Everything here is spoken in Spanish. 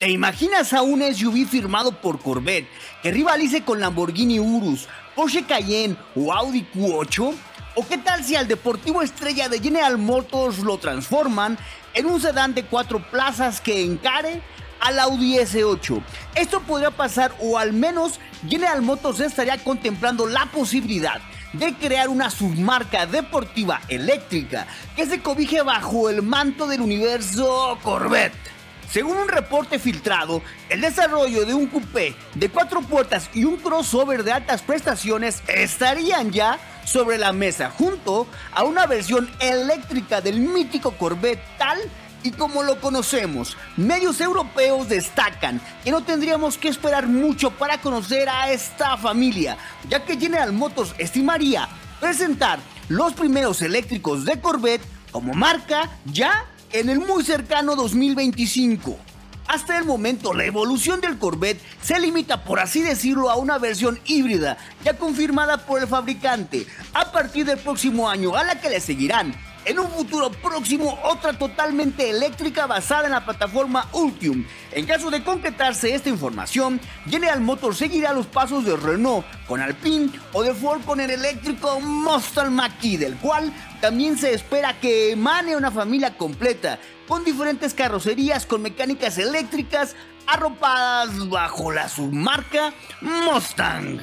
¿Te imaginas a un SUV firmado por Corvette que rivalice con Lamborghini Urus, Porsche Cayenne o Audi Q8? ¿O qué tal si al deportivo estrella de General Motors lo transforman en un sedán de cuatro plazas que encare al Audi S8? Esto podría pasar o al menos General Motors estaría contemplando la posibilidad de crear una submarca deportiva eléctrica que se cobije bajo el manto del universo Corvette. Según un reporte filtrado, el desarrollo de un coupé de cuatro puertas y un crossover de altas prestaciones estarían ya sobre la mesa junto a una versión eléctrica del mítico Corvette tal y como lo conocemos. Medios europeos destacan que no tendríamos que esperar mucho para conocer a esta familia, ya que General Motors estimaría presentar los primeros eléctricos de Corvette como marca ya en el muy cercano 2025. Hasta el momento, la evolución del Corvette se limita, por así decirlo, a una versión híbrida ya confirmada por el fabricante a partir del próximo año, a la que le seguirán en un futuro próximo otra totalmente eléctrica basada en la plataforma Ultium. En caso de concretarse esta información, General Motors seguirá los pasos de Renault con Alpine o de Ford con el eléctrico Mustang Mach-E, del cual también se espera que emane una familia completa con diferentes carrocerías con mecánicas eléctricas arropadas bajo la submarca Mustang.